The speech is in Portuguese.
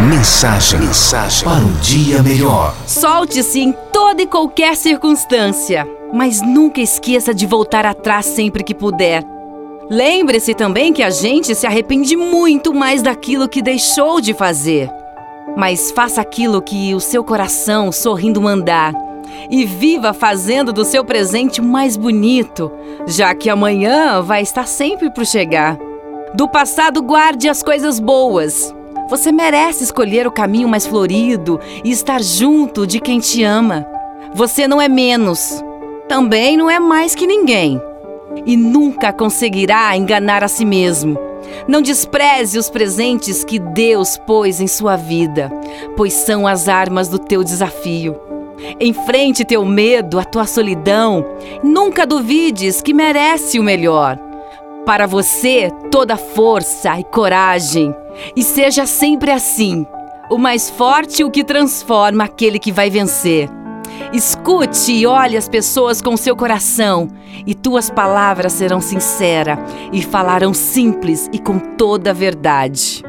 Mensagem, mensagem para um dia melhor. Solte-se em toda e qualquer circunstância, mas nunca esqueça de voltar atrás sempre que puder. Lembre-se também que a gente se arrepende muito mais daquilo que deixou de fazer. Mas faça aquilo que o seu coração sorrindo mandar e viva fazendo do seu presente mais bonito, já que amanhã vai estar sempre por chegar. Do passado, guarde as coisas boas. Você merece escolher o caminho mais florido e estar junto de quem te ama. Você não é menos, também não é mais que ninguém. E nunca conseguirá enganar a si mesmo. Não despreze os presentes que Deus pôs em sua vida, pois são as armas do teu desafio. Enfrente teu medo, a tua solidão. Nunca duvides que merece o melhor. Para você, toda força e coragem. E seja sempre assim. O mais forte o que transforma aquele que vai vencer. Escute e olhe as pessoas com seu coração, e tuas palavras serão sinceras e falarão simples e com toda a verdade.